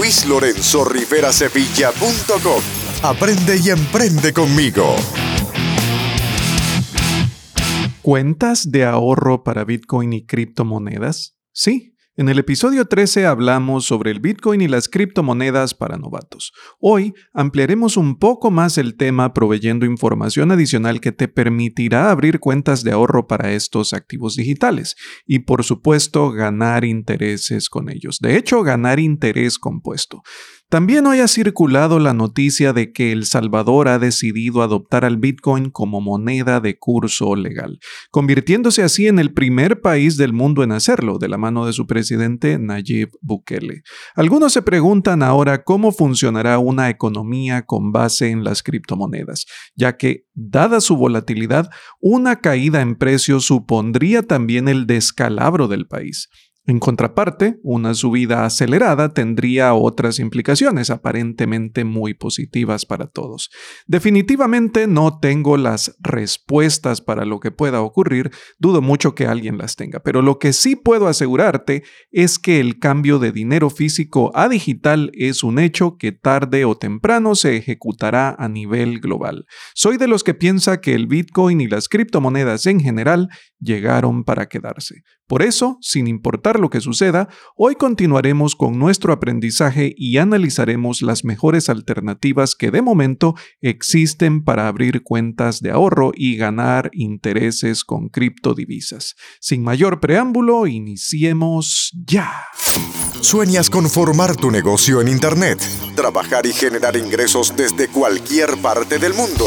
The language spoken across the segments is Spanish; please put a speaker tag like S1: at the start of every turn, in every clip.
S1: luislorenzorriverasevilla.com. Aprende y emprende conmigo.
S2: ¿Cuentas de ahorro para Bitcoin y criptomonedas? Sí. En el episodio 13 hablamos sobre el Bitcoin y las criptomonedas para novatos. Hoy ampliaremos un poco más el tema proveyendo información adicional que te permitirá abrir cuentas de ahorro para estos activos digitales y por supuesto ganar intereses con ellos. De hecho, ganar interés compuesto. También hoy ha circulado la noticia de que El Salvador ha decidido adoptar al Bitcoin como moneda de curso legal, convirtiéndose así en el primer país del mundo en hacerlo, de la mano de su presidente Nayib Bukele. Algunos se preguntan ahora cómo funcionará una economía con base en las criptomonedas, ya que, dada su volatilidad, una caída en precios supondría también el descalabro del país. En contraparte, una subida acelerada tendría otras implicaciones aparentemente muy positivas para todos. Definitivamente no tengo las respuestas para lo que pueda ocurrir, dudo mucho que alguien las tenga, pero lo que sí puedo asegurarte es que el cambio de dinero físico a digital es un hecho que tarde o temprano se ejecutará a nivel global. Soy de los que piensa que el Bitcoin y las criptomonedas en general llegaron para quedarse. Por eso, sin importar lo que suceda, hoy continuaremos con nuestro aprendizaje y analizaremos las mejores alternativas que de momento existen para abrir cuentas de ahorro y ganar intereses con criptodivisas. Sin mayor preámbulo, iniciemos ya.
S1: ¿Sueñas con formar tu negocio en Internet? Trabajar y generar ingresos desde cualquier parte del mundo.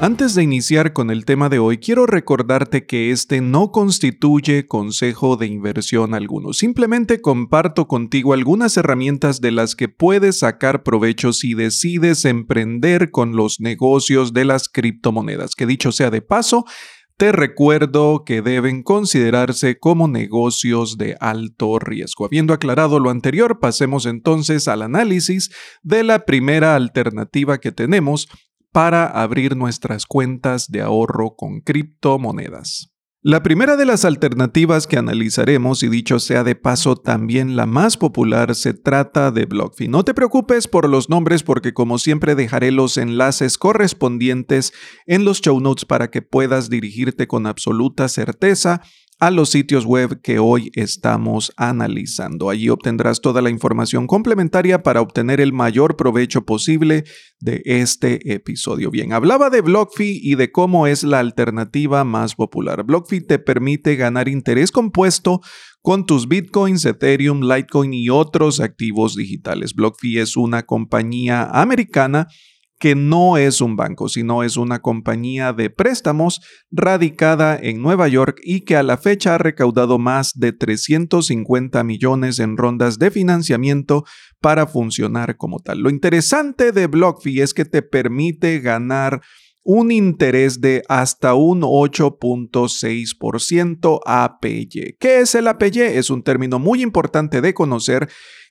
S2: Antes de iniciar con el tema de hoy, quiero recordarte que este no constituye consejo de inversión alguno. Simplemente comparto contigo algunas herramientas de las que puedes sacar provecho si decides emprender con los negocios de las criptomonedas. Que dicho sea de paso, te recuerdo que deben considerarse como negocios de alto riesgo. Habiendo aclarado lo anterior, pasemos entonces al análisis de la primera alternativa que tenemos para abrir nuestras cuentas de ahorro con criptomonedas. La primera de las alternativas que analizaremos, y dicho sea de paso también la más popular, se trata de BlockFi. No te preocupes por los nombres porque como siempre dejaré los enlaces correspondientes en los show notes para que puedas dirigirte con absoluta certeza a los sitios web que hoy estamos analizando. Allí obtendrás toda la información complementaria para obtener el mayor provecho posible de este episodio. Bien, hablaba de BlockFi y de cómo es la alternativa más popular. BlockFi te permite ganar interés compuesto con tus bitcoins, Ethereum, Litecoin y otros activos digitales. BlockFi es una compañía americana que no es un banco, sino es una compañía de préstamos radicada en Nueva York y que a la fecha ha recaudado más de 350 millones en rondas de financiamiento para funcionar como tal. Lo interesante de BlockFi es que te permite ganar un interés de hasta un 8.6% APY. ¿Qué es el APY? Es un término muy importante de conocer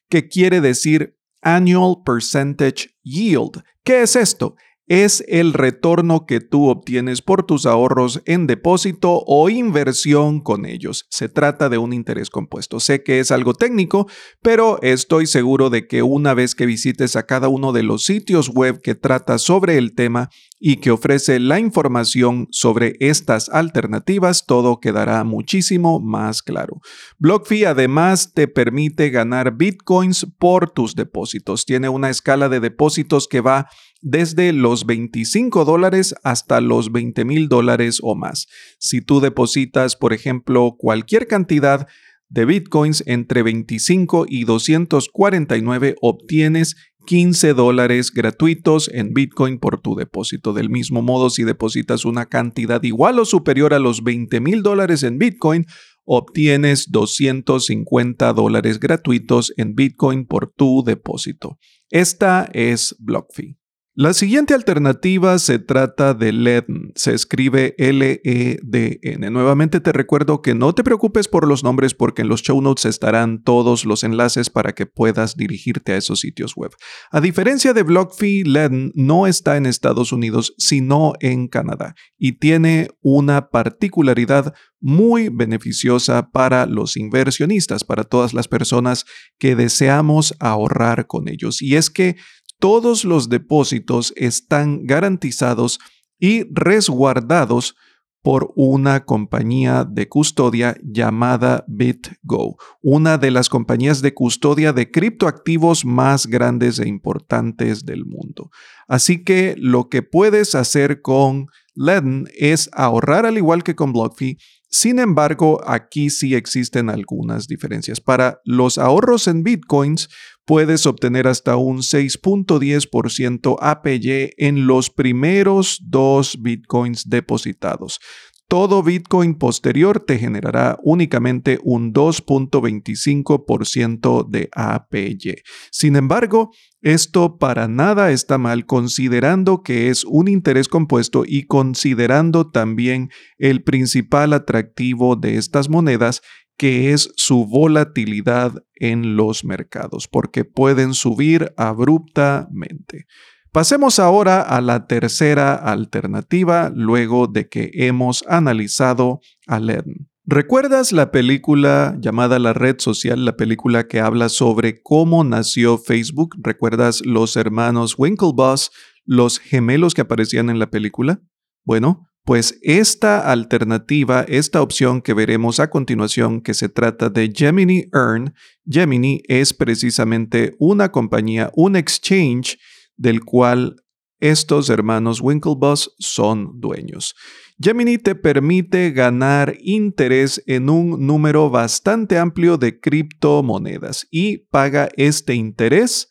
S2: que quiere decir Annual Percentage Yield. ¿Qué es esto? Es el retorno que tú obtienes por tus ahorros en depósito o inversión con ellos. Se trata de un interés compuesto. Sé que es algo técnico, pero estoy seguro de que una vez que visites a cada uno de los sitios web que trata sobre el tema y que ofrece la información sobre estas alternativas, todo quedará muchísimo más claro. BlockFi además te permite ganar bitcoins por tus depósitos. Tiene una escala de depósitos que va desde los 25 dólares hasta los 20 mil dólares o más. Si tú depositas, por ejemplo, cualquier cantidad de bitcoins entre 25 y 249, obtienes 15 dólares gratuitos en Bitcoin por tu depósito. Del mismo modo, si depositas una cantidad igual o superior a los 20 mil dólares en Bitcoin, obtienes 250 dólares gratuitos en Bitcoin por tu depósito. Esta es BlockFi. La siguiente alternativa se trata de LEDN, se escribe L-E-D-N. Nuevamente te recuerdo que no te preocupes por los nombres porque en los show notes estarán todos los enlaces para que puedas dirigirte a esos sitios web. A diferencia de BlockFi, LEDN no está en Estados Unidos, sino en Canadá y tiene una particularidad muy beneficiosa para los inversionistas, para todas las personas que deseamos ahorrar con ellos. Y es que todos los depósitos están garantizados y resguardados por una compañía de custodia llamada BitGo, una de las compañías de custodia de criptoactivos más grandes e importantes del mundo. Así que lo que puedes hacer con Ledn es ahorrar al igual que con BlockFi sin embargo, aquí sí existen algunas diferencias. Para los ahorros en bitcoins, puedes obtener hasta un 6.10% APY en los primeros dos bitcoins depositados. Todo Bitcoin posterior te generará únicamente un 2.25% de APY. Sin embargo, esto para nada está mal considerando que es un interés compuesto y considerando también el principal atractivo de estas monedas que es su volatilidad en los mercados, porque pueden subir abruptamente. Pasemos ahora a la tercera alternativa luego de que hemos analizado a LEDN. ¿Recuerdas la película llamada La red social, la película que habla sobre cómo nació Facebook? ¿Recuerdas los hermanos Winklevoss, los gemelos que aparecían en la película? Bueno, pues esta alternativa, esta opción que veremos a continuación, que se trata de Gemini Earn, Gemini es precisamente una compañía, un exchange del cual estos hermanos Winklevoss son dueños. Gemini te permite ganar interés en un número bastante amplio de criptomonedas y paga este interés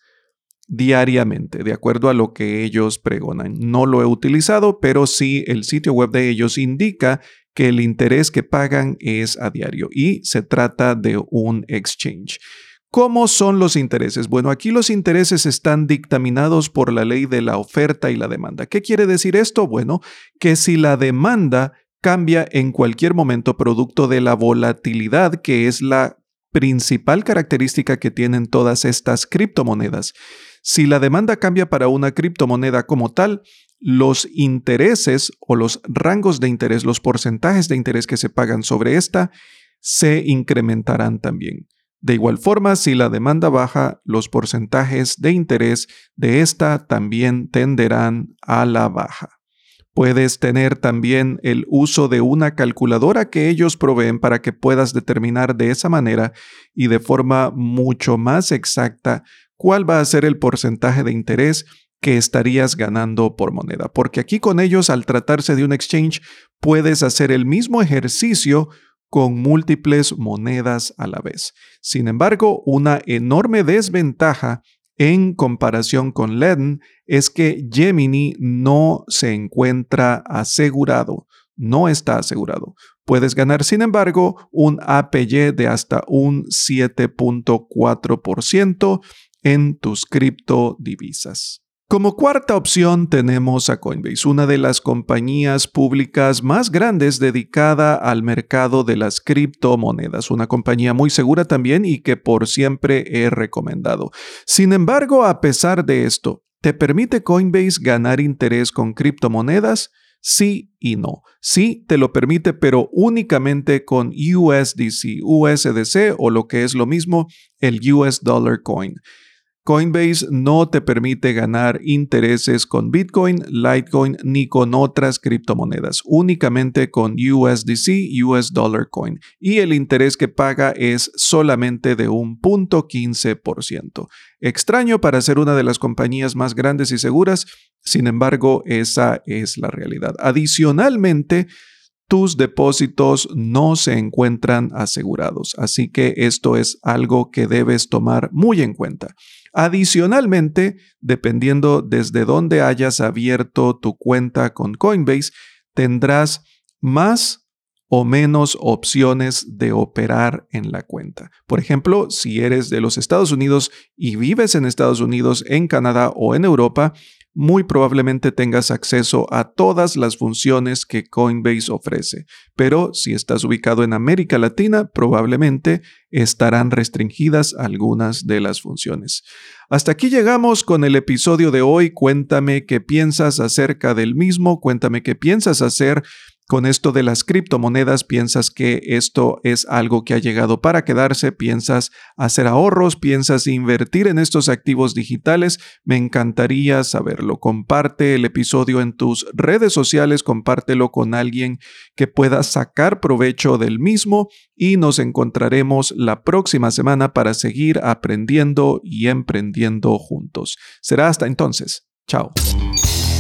S2: diariamente, de acuerdo a lo que ellos pregonan. No lo he utilizado, pero sí el sitio web de ellos indica que el interés que pagan es a diario y se trata de un exchange. ¿Cómo son los intereses? Bueno, aquí los intereses están dictaminados por la ley de la oferta y la demanda. ¿Qué quiere decir esto? Bueno, que si la demanda cambia en cualquier momento producto de la volatilidad, que es la principal característica que tienen todas estas criptomonedas, si la demanda cambia para una criptomoneda como tal, los intereses o los rangos de interés, los porcentajes de interés que se pagan sobre esta, se incrementarán también. De igual forma, si la demanda baja, los porcentajes de interés de esta también tenderán a la baja. Puedes tener también el uso de una calculadora que ellos proveen para que puedas determinar de esa manera y de forma mucho más exacta cuál va a ser el porcentaje de interés que estarías ganando por moneda. Porque aquí con ellos, al tratarse de un exchange, puedes hacer el mismo ejercicio con múltiples monedas a la vez. Sin embargo, una enorme desventaja en comparación con LEDN es que Gemini no se encuentra asegurado, no está asegurado. Puedes ganar, sin embargo, un APY de hasta un 7.4% en tus criptodivisas. Como cuarta opción tenemos a Coinbase, una de las compañías públicas más grandes dedicada al mercado de las criptomonedas, una compañía muy segura también y que por siempre he recomendado. Sin embargo, a pesar de esto, ¿te permite Coinbase ganar interés con criptomonedas? Sí y no. Sí te lo permite, pero únicamente con USDC, USDC o lo que es lo mismo, el US Dollar Coin. Coinbase no te permite ganar intereses con Bitcoin, Litecoin ni con otras criptomonedas, únicamente con USDC, US Dollar Coin, y el interés que paga es solamente de un punto 15%. Extraño para ser una de las compañías más grandes y seguras, sin embargo, esa es la realidad. Adicionalmente, tus depósitos no se encuentran asegurados, así que esto es algo que debes tomar muy en cuenta. Adicionalmente, dependiendo desde dónde hayas abierto tu cuenta con Coinbase, tendrás más o menos opciones de operar en la cuenta. Por ejemplo, si eres de los Estados Unidos y vives en Estados Unidos, en Canadá o en Europa, muy probablemente tengas acceso a todas las funciones que Coinbase ofrece. Pero si estás ubicado en América Latina, probablemente estarán restringidas algunas de las funciones. Hasta aquí llegamos con el episodio de hoy. Cuéntame qué piensas acerca del mismo, cuéntame qué piensas hacer con esto de las criptomonedas, piensas que esto es algo que ha llegado para quedarse, piensas hacer ahorros, piensas invertir en estos activos digitales, me encantaría saberlo. Comparte el episodio en tus redes sociales, compártelo con alguien que pueda sacar provecho del mismo y nos encontraremos la próxima semana para seguir aprendiendo y emprendiendo juntos. Será hasta entonces. Chao.